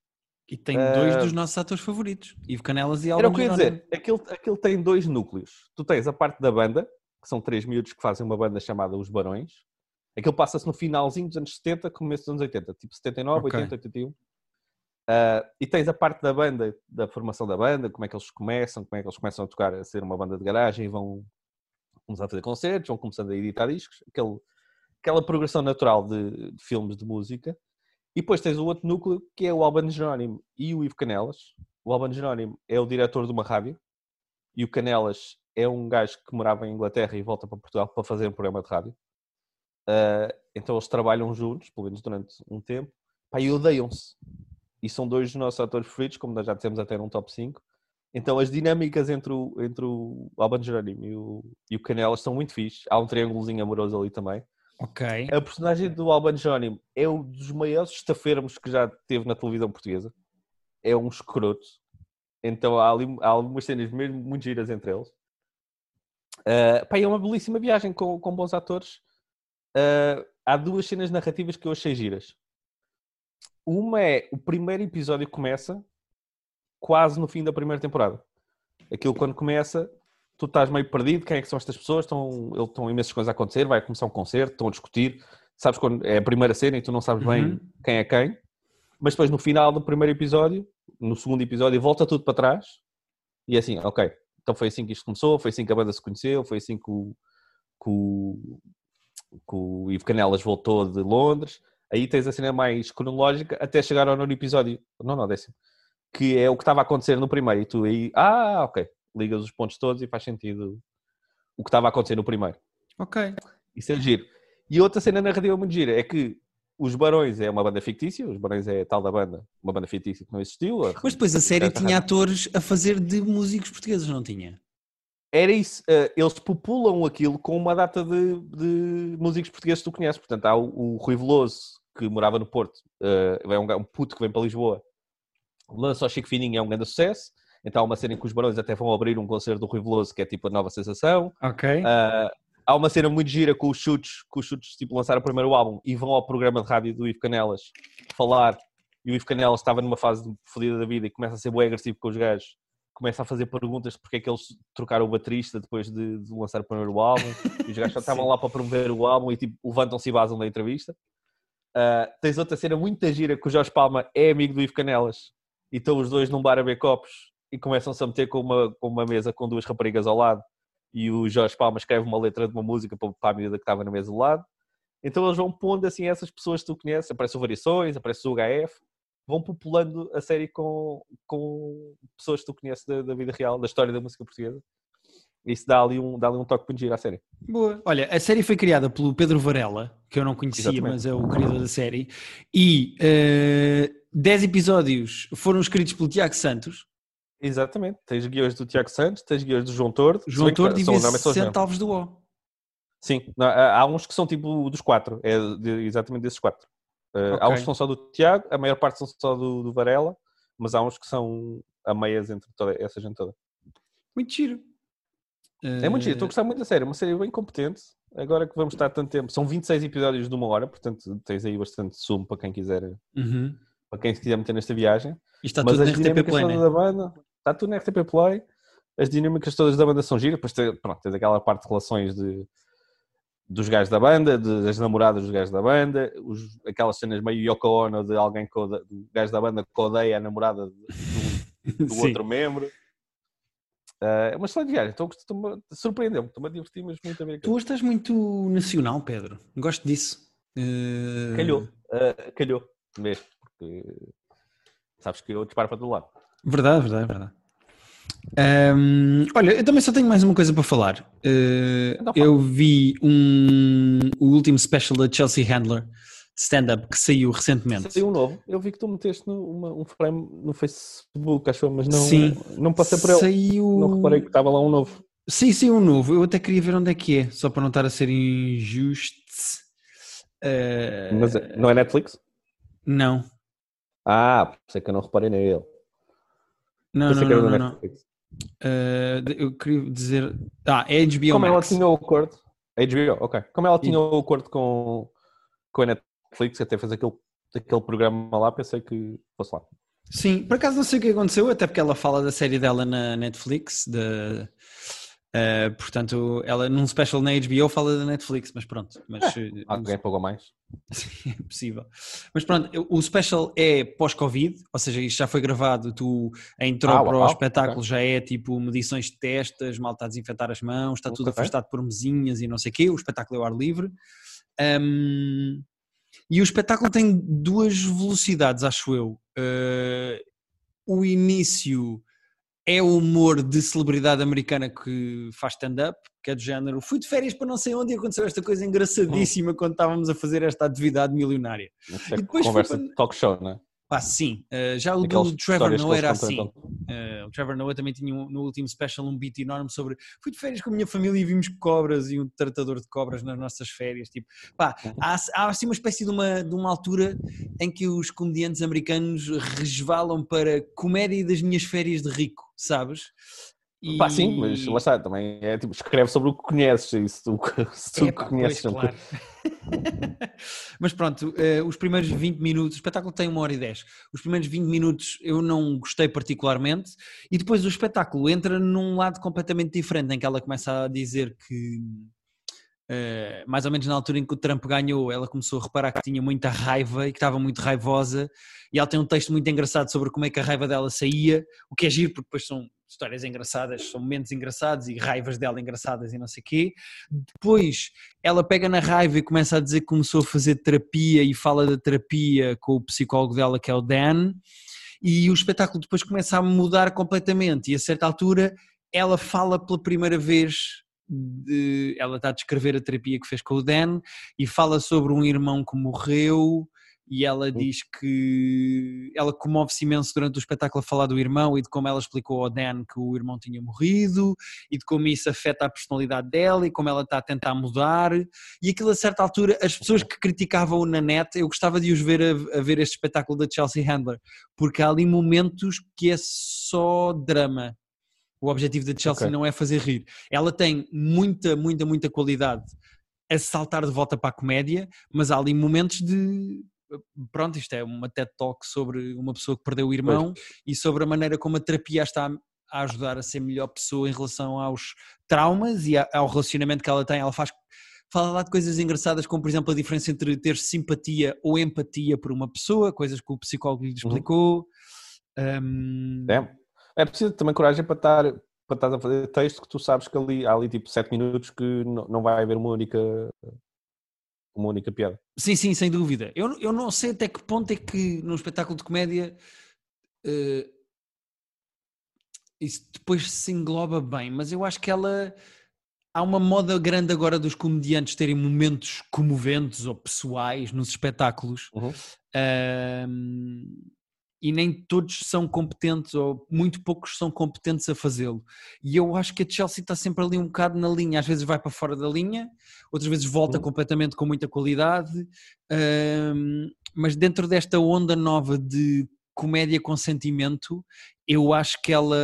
E tem dois Ah. dos nossos atores favoritos, Ivo Canelas e Era Alba o que eu ia dizer, aquilo, aquilo tem dois núcleos. Tu tens a parte da banda, que são três miúdos que fazem uma banda chamada Os Barões. Aquilo passa-se no finalzinho dos anos 70, começo dos anos 80, tipo 79, Ok. 80, 81. Ah, e tens a parte da banda, da formação da banda, como é que eles começam, como é que eles começam a tocar, a ser uma banda de garagem e vão começar a fazer concertos, vão começando a editar discos, aquele, aquela progressão natural de, de filmes de música. E depois tens o outro núcleo, que é o Albano Jerónimo e o Ivo Canelas. O Albano Jerónimo é o diretor de uma rádio e o Canelas é um gajo que morava em Inglaterra e volta para Portugal para fazer um programa de rádio. Uh, então eles trabalham juntos, pelo menos durante um tempo, pá, e odeiam-se. E são dois dos nossos atores preferidos, como nós já dissemos até num top 5. Então as dinâmicas entre o, entre o Alban Jerónimo e o, e o Canelas são muito fixe. Há um triângulozinho amoroso ali também. Ok. A personagem do Alban Jerónimo é um dos maiores estafermos que já teve na televisão portuguesa. É um escroto. Então há, ali, há algumas cenas mesmo muito giras entre eles. Uh, pá, é uma belíssima viagem com, com bons atores. Uh, há duas cenas narrativas que eu achei giras. Uma é o primeiro episódio começa quase no fim da primeira temporada. Aquilo quando começa, tu estás meio perdido, quem é que são estas pessoas, estão, estão imensas coisas a acontecer, vai começar um concerto, estão a discutir, sabes quando é a primeira cena e tu não sabes bem uhum. quem é quem, mas depois no final do primeiro episódio, no segundo episódio, volta tudo para trás e é assim, ok, então foi assim que isto começou, foi assim que a banda se conheceu, foi assim que o, que o, que o Ivo Canelas voltou de Londres, aí tens a cena mais cronológica até chegar ao nono episódio, não, não, décimo, que é o que estava a acontecer no primeiro, e tu aí, ah, ok, ligas os pontos todos e faz sentido o que estava a acontecer no primeiro. Ok. Isso é giro. E outra cena narrativa muito gira é que os Barões é uma banda fictícia, os Barões é tal da banda, uma banda fictícia que não existiu. Mas depois a série tinha atores a fazer de músicos portugueses, não tinha? Era isso, uh, eles populam aquilo com uma data de, de músicos portugueses que tu conheces. Portanto, há o, o Rui Veloso, que morava no Porto, uh, é um, um puto que vem para Lisboa, lança o Chico Fininho, é um grande sucesso. Então há uma cena em que os Barões até vão abrir um concerto do Rui Veloso, que é tipo a nova sensação. Ok. Uh, há uma cena muito gira com os chutes, com os chutes tipo lançaram o primeiro álbum e vão ao programa de rádio do Ivo Canelas falar. E o Ivo Canelas estava numa fase fodida da vida e começa a ser bem agressivo com os gajos. Começa a fazer perguntas porque é que eles trocaram o baterista depois de, de lançar o primeiro álbum. E os gajos já estavam lá para promover o álbum e tipo, levantam-se e vazam da entrevista. Uh, tens outra cena muito gira que o Jorge Palma é amigo do Ivo Canelas e estão os dois num bar a ver copos e começam-se a meter com uma, com uma mesa com duas raparigas ao lado e o Jorge Palma escreve uma letra de uma música para, a miúda que estava na mesa do lado. Então eles vão pondo assim essas pessoas que tu conheces, aparece o Variações, aparece o HF, vão populando a série com, com pessoas que tu conheces da, da vida real, da história da música portuguesa. Isso dá ali um, dá ali um toque muito giro à série. Boa. Olha, a série foi criada pelo Pedro Varela, que eu não conhecia, Exatamente. mas é o criador da série, e uh, eh, 10 episódios foram escritos pelo Tiago Santos, Exatamente. Tens guiões do Tiago Santos, tens guiões do João Tordo. João Tordo e Vicente Alves do O. Sim, não, há uns que são tipo dos quatro, é de, exatamente desses quatro. Uh, okay. Há uns que são só do Tiago, a maior parte são só do, do Varela, mas há uns que são a meias entre toda essa gente toda. Muito giro. É muito giro, estou a gostar muito da série, uma série bem competente. Agora que vamos estar tanto tempo, são 26 episódios de uma hora, portanto tens aí bastante sumo para quem quiser, uhum. para quem se quiser meter nesta viagem. E está mas tudo as RTP Play, né? da banda, está tudo na RTP Play. As dinâmicas todas da banda são giras, depois tens, pronto, tens aquela parte de relações de, dos gajos da banda, de, das namoradas dos gajos da banda, os, aquelas cenas meio Yoko Ono de alguém que odeia, do gajo da banda que odeia a namorada do, do outro membro. Uh, é uma excelente viagem, então surpreendeu-me, estou-me a divertir, mas muito a ver. Tu hoje estás muito nacional, Pedro, gosto disso. Uh... Calhou, uh, calhou mesmo, porque sabes que eu disparo para todo lado. Verdade, verdade, verdade. Um, olha, eu também só tenho mais uma coisa para falar. Uh, eu vi um, o último special da Chelsea Handler stand-up que saiu recentemente. Saiu um novo. Eu vi que tu meteste no, uma, um frame no Facebook, acho mas não, sim, não passei por ele. Saiu... Não reparei que estava lá um novo. Sim, sim, um novo. Eu até queria ver onde é que é, só para não estar a ser injusto. Uh... Mas é, não é Netflix? Não. Ah, sei que eu não reparei nele. Não, não, não, não, não. Uh, eu queria dizer. Ah, é HBO Como Max. ela tinha o acordo. HBO, ok. Como ela tinha o acordo com, com a Netflix, até fez aquele, aquele programa lá, pensei que fosse lá. Sim, por acaso não sei o que aconteceu, até porque ela fala da série dela na Netflix, de Uh, portanto, ela num special na HBO fala da Netflix, mas pronto. Mas, é, alguém pagou mais? Sim, é possível. Mas pronto, o special é pós-Covid, ou seja, isto já foi gravado, tu a intro ah, para o espetáculo okay. já é tipo medições de testas, mal está a desinfetar as mãos, está tudo afastado por mesinhas e não sei o quê, o espetáculo é ao ar livre. Um, e o espetáculo tem duas velocidades, acho eu. Uh, o início é o humor de celebridade americana que faz stand-up, que é do género. Fui de férias para não sei onde e aconteceu esta coisa engraçadíssima quando estávamos a fazer esta atividade milionária. Isso é conversa de talk show, não é? Pá, sim. Uh, já o Aquelas do Trevor Noah era assim. Uh, o Trevor Noah também tinha um- no último special um beat enorme sobre fui de férias com a minha família e vimos cobras e um tratador de cobras nas nossas férias. Tipo, pá, há, há assim uma espécie de uma, de uma altura em que os comediantes americanos resvalam para comédia das minhas férias de rico, sabes? E- Pá, sim, mas lá está, também é tipo, escreve sobre o que conheces, e se tu, se tu Epá, conheces. pois, claro. Mas pronto, eh, os primeiros 20 minutos, o espetáculo tem uma hora e 10. Os primeiros 20 minutos eu não gostei particularmente, e depois o espetáculo entra num lado completamente diferente, em que ela começa a dizer que, eh, mais ou menos na altura em que o Trump ganhou, ela começou a reparar que tinha muita raiva e que estava muito raivosa, e ela tem um texto muito engraçado sobre como é que a raiva dela saía, o que é giro, porque depois são histórias engraçadas, são momentos engraçados e raivas dela engraçadas e não sei o quê. Depois ela pega na raiva e começa a dizer que começou a fazer terapia e fala da terapia com o psicólogo dela, que é o Dan, e o espetáculo depois começa a mudar completamente. E a certa altura ela fala pela primeira vez. De, ela está a descrever a terapia que fez com o Dan e fala sobre um irmão que morreu e ela diz que ela comove-se imenso durante o espetáculo a falar do irmão e de como ela explicou ao Dan que o irmão tinha morrido e de como isso afeta a personalidade dela e como ela está a tentar mudar. E aquilo a certa altura as pessoas que criticavam na net eu gostava de os ver a, a ver este espetáculo da Chelsea Handler porque há ali momentos que é só drama o objetivo da Chelsea Ok. não é fazer rir ela tem muita muita muita qualidade a saltar de volta para a comédia mas há ali momentos de pronto, isto é uma TED Talk sobre uma pessoa que perdeu o irmão e sobre a maneira como a terapia está a ajudar a ser melhor pessoa em relação aos traumas e ao relacionamento que ela tem. Ela faz fala lá de coisas engraçadas, como por exemplo a diferença entre ter simpatia ou empatia por uma pessoa, coisas que o psicólogo lhe explicou. Hum, É, é preciso também coragem para estar para estar a fazer texto que tu sabes que ali há ali tipo 7 minutos que não, não vai haver uma única uma única piada. Sim, sim, sem dúvida. Eu, eu não sei até que ponto é que num espetáculo de comédia eh, isso depois se engloba bem, mas eu acho que ela. Há uma moda grande agora dos comediantes terem momentos comoventes ou pessoais nos espetáculos Uhum. Ahm, e nem todos são competentes, ou muito poucos são competentes a fazê-lo. E eu acho que a Chelsea está sempre ali um bocado na linha, às vezes vai para fora da linha, outras vezes volta Uhum. completamente com muita qualidade, ahm, mas dentro desta onda nova de comédia com sentimento, eu acho que ela,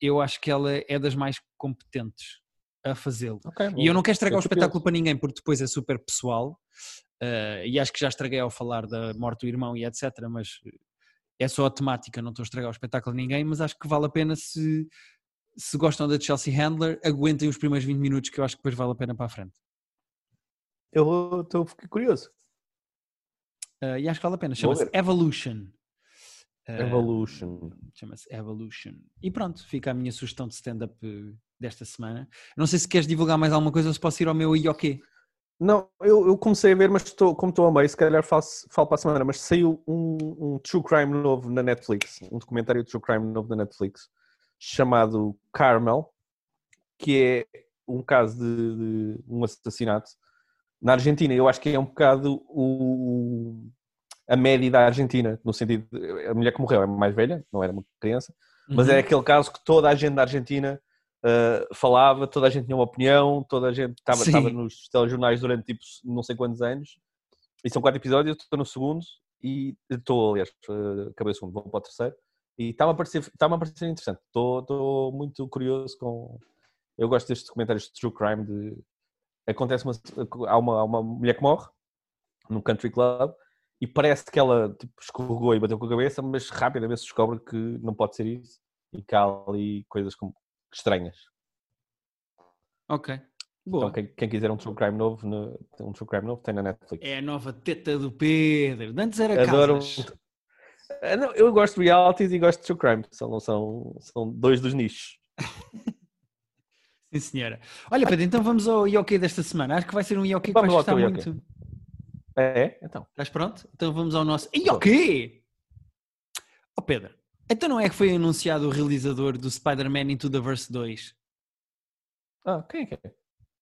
eu acho que ela é das mais competentes a fazê-lo. Ok. E eu não quero estragar o espetáculo curioso. para ninguém, porque depois é super pessoal. eh, e acho que já estraguei ao falar da morte do irmão e etc. Mas é só a temática, não estou a estragar o espetáculo a ninguém. Mas acho que vale a pena se, se gostam da Chelsea Handler, aguentem os primeiros 20 minutos, que eu acho que depois vale a pena para a frente. Eu estou curioso. Eh, e acho que vale a pena. Chama-se. Evolution. Eh, Evolution. Chama-se Evolution. E pronto, fica a minha sugestão de stand-up desta semana. Não sei se queres divulgar mais alguma coisa ou se posso ir ao meu IOQ. Não, eu, eu comecei a ver, mas estou, como estou a meio, se calhar faço, falo para a semana, mas saiu um, um true crime novo na Netflix, um documentário de true crime novo na Netflix, chamado Carmel, que é um caso de, de um assassinato na Argentina. Eu acho que é um bocado o, a média da Argentina, no sentido de, a mulher que morreu é mais velha, não era uma criança, mas Uhum. é aquele caso que toda a gente da Argentina uh, falava, toda a gente tinha uma opinião, toda a gente estava nos telejornais durante tipo não sei quantos anos. E são quatro episódios, eu estou no segundo e estou, aliás, uh, acabei o segundo, vou para o terceiro. E está-me a parecer, está a parecer interessante. Estou, estou muito curioso com. Eu gosto destes documentários de true crime. De... Acontece uma, há, uma, há uma mulher que morre num country club e parece que ela tipo, escorregou e bateu com a cabeça, mas rapidamente se descobre que não pode ser isso e que há ali coisas como estranhas. Ok. Boa. Então, quem, quem quiser um true crime novo, no- um true crime novo, tem na Netflix. É a nova teta do Pedro. Antes era Adoro. casas. Ah, não, eu gosto de realities e gosto de true crime. São, são, são dois dos nichos. Sim, senhora. Olha, Pedro, então vamos ao IOQ desta semana. Acho que vai ser um IOQ que Vamos ao gostar muito. É? Então. Estás pronto? Então vamos ao nosso IOQ! Ó Pedro, Então não é que foi anunciado o realizador do Spider-Man Into the Verse 2? Ah, quem é que é?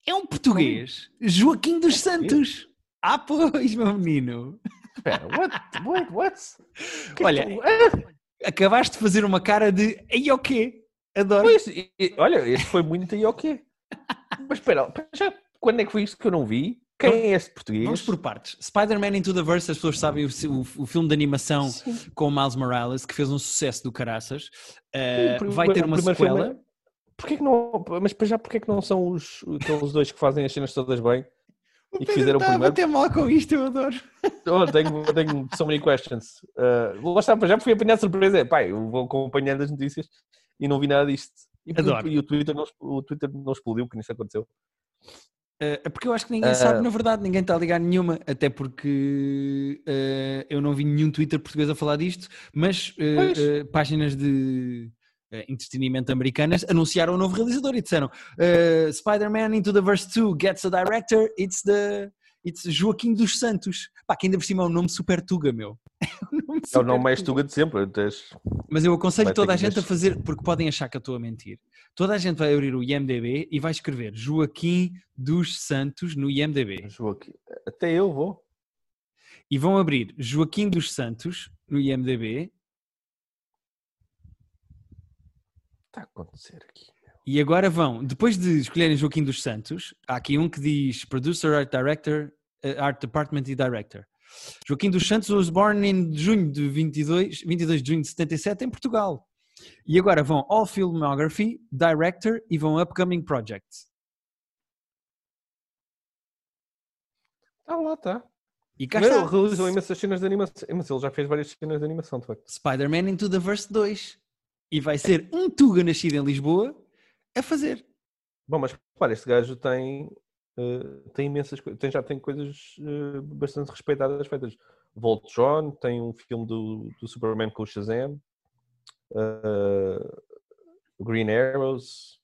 É um português, Joaquim dos Santos. Ah, pois, meu menino. Espera, what? Wait, what? Que Olha, tu- Ah, acabaste de fazer uma cara de ei, o quê? Adoro. pois, e- olha, este foi muito aí ok. Mas espera, já, quando é que foi isto que eu não vi? Quem é este português? Vamos por partes. Spider-Man Into the Verse, as pessoas sabem, o, o- o filme de animação Sim. com o Miles Morales, que fez um sucesso do caraças, Sim, o prim- vai ter uma primeiro filme sequela. é- Porquê que não, mas para já porquê que não são os, aqueles dois que fazem as cenas todas bem? O E que fizeram o a primeiro? bater mal com isto, eu adoro. Oh, tenho, tenho so many questions. Uh, lá está, para já fui apanhar surpresa. É, Pai, eu vou acompanhando as notícias e não vi nada disto. E, Adoro. e o, Twitter não, o Twitter não explodiu, que nisso aconteceu. Eh, É porque eu acho que ninguém Ah. sabe, na verdade, ninguém está a ligar nenhuma, até porque eh, eu não vi nenhum Twitter português a falar disto, mas eh, eh, páginas de eh, entretenimento americanas anunciaram o novo realizador e disseram eh, Spider-Man Into the Verse 2 gets a director, it's the it's Joaquim dos Santos. Pá, que ainda por cima é um nome super tuga, meu. um nome É o nome mais tuga. de sempre. Mas eu aconselho toda a gente a fazer, porque podem achar que eu estou a mentir. Toda a gente vai abrir o IMDB e vai escrever Joaquim dos Santos no IMDB. Joaquim. Até eu vou. E vão abrir Joaquim dos Santos no IMDB Está a acontecer aqui. e agora vão, depois de escolherem Joaquim dos Santos, há aqui um que diz Producer, Art Director, eh, Art Department e Director. Joaquim dos Santos was born em junho de 22, 22 de junho de 77 em Portugal. E agora vão All Filmography, Director e vão Upcoming Projects. Está lá, está. E cá Ele está. realizou imensas cenas de animação. Mas ele já fez várias cenas de animação, de facto. Spider-Man Into the Verse 2. E vai ser um Tuga nascido em Lisboa a fazer. Bom, mas repara, este gajo tem, eh, tem imensas coisas, tem, já tem coisas eh, bastante respeitadas feitas. Voltron, tem um filme do, do Superman com o Shazam, eh, Green Arrows,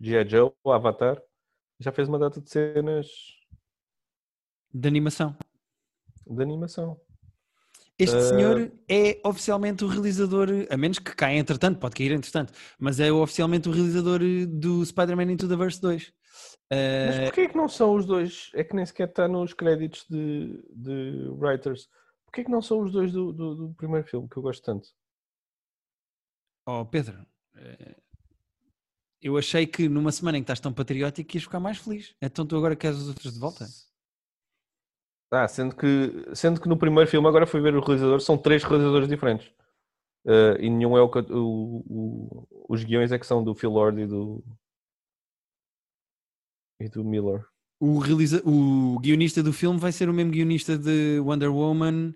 G.I. Joe, Avatar. Já fez uma data de cenas De animação. de animação. Este senhor é oficialmente o realizador, a menos que caia entretanto, pode cair entretanto, mas é oficialmente o realizador do Spider-Man Into the Verse 2. Mas Ah, porquê é que não são os dois? É que nem sequer está nos créditos de, de writers. Porquê é que não são os dois do, do, do primeiro filme, que eu gosto tanto? oh Pedro, eh, eu achei que numa semana em que estás tão patriótico ias ficar mais feliz. Então tu agora queres os outros de volta? Ah, sendo que, sendo que no primeiro filme, agora fui ver o realizador, são três realizadores diferentes. Eh, e nenhum é o, o- o- Os guiões é que são do Phil Lord e do. E do Miller. O, realiza... o guionista do filme vai ser o mesmo guionista de Wonder Woman,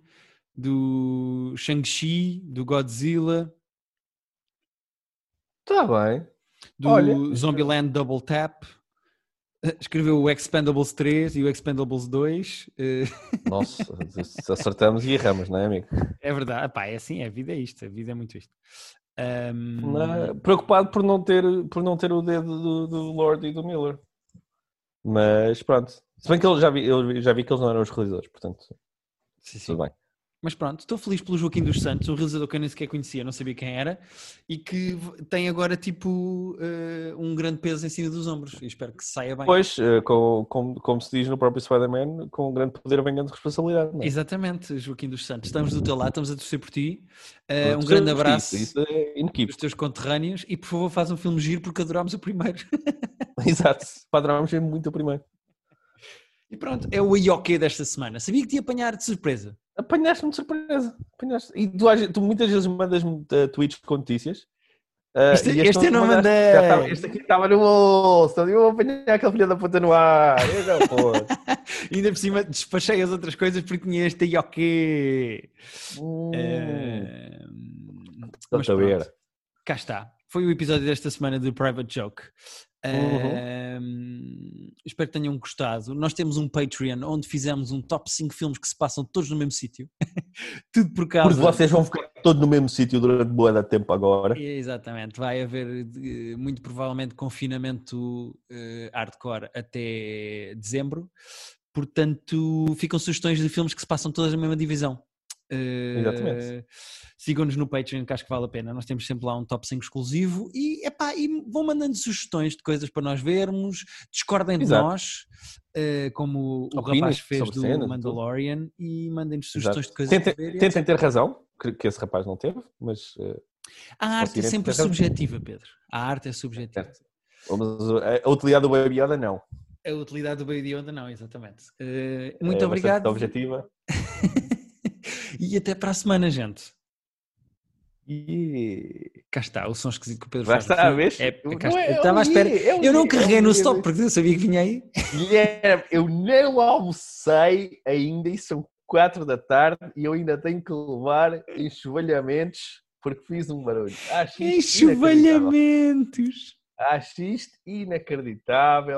do Shang-Chi, do Godzilla, Está bem. do Olha. Zombieland Double Tap. Eh, Escreveu o Expendables 3 e o Expendables 2. eh, Nossa, acertamos e erramos, não é, amigo? É verdade, pá, é assim, a vida é isto, a vida é muito isto. Não- preocupado por não, ter, por não ter o dedo do, do Lord e do Miller. Mas pronto. Se bem que eu já vi, eu já vi que eles não eram os realizadores, portanto, sim, sim. tudo bem. Mas pronto, estou feliz pelo Joaquim dos Santos, um realizador que eu nem sequer conhecia, não sabia quem era, e que tem agora tipo eh, um grande peso em cima dos ombros. E espero que saia bem. Pois, eh, com, como, como se diz no próprio Spider-Man, com um grande poder vem grande responsabilidade. É? Exatamente, Joaquim dos Santos. Estamos do teu lado, estamos a torcer por ti. Eh, um grande abraço Isso é dos teus conterrâneos e por favor faz um filme giro porque adorámos o primeiro. Exato. É muito o primeiro. E pronto, é o Ioque desta semana. Sabia que te ia apanhar de surpresa. Apanhaste-me de surpresa. Apanhaste. E tu, tu muitas vezes mandas-me uh, tweets com notícias. Uh, Este- e este eu não mandaste. mandei. Estava- este aqui estava no bolso. Eu vou apanhar aquele filho da puta no ar. E ainda por cima despachei as outras coisas porque tinha este Ioque. Hum, Eh, Estou mas pronto, cá está. Foi o episódio desta semana do Private Joke. Uhum. Espero que tenham gostado. Nós temos um Patreon onde fizemos um top 5 filmes que se passam todos no mesmo sítio. Tudo por causa. Porque vocês vão ficar todos no mesmo sítio durante boa da tempo agora. Exatamente, vai haver muito provavelmente confinamento eh, hardcore até dezembro, portanto ficam sugestões de filmes que se passam todas na mesma divisão. Exatamente. Uh, Sigam-nos no Patreon, que acho que vale a pena. Nós temos sempre lá um top 5 exclusivo e, epá, e vão mandando sugestões de coisas para nós vermos. Discordem de Exato. nós, uh, como o rapaz fez do cenas e Mandalorian, e mandem-nos sugestões Exato. de coisas Tentem, para ver. tentem ter razão, que, que esse rapaz não teve, mas uh, A arte é sempre razão. subjetiva, Pedro. A arte é subjetiva. certo. A, utilidade do Baby Yoda não. A utilidade do Baby Yoda, não, exatamente. Uh, É muito bastante obrigado. objetiva. E até para a semana, gente. E... Cá está, o som esquisito que o Pedro Já faz. está, vês? É, é Não está. é- Eu estava à espera. guia, é Eu não carreguei no stop porque eu sabia que vinha aí. Guilherme, eu não almocei ainda e são quatro da tarde e eu ainda tenho que levar enxovalhamentos porque fiz um barulho. Acho isto inacreditável. Enxovalhamentos. Acho isto inacreditável.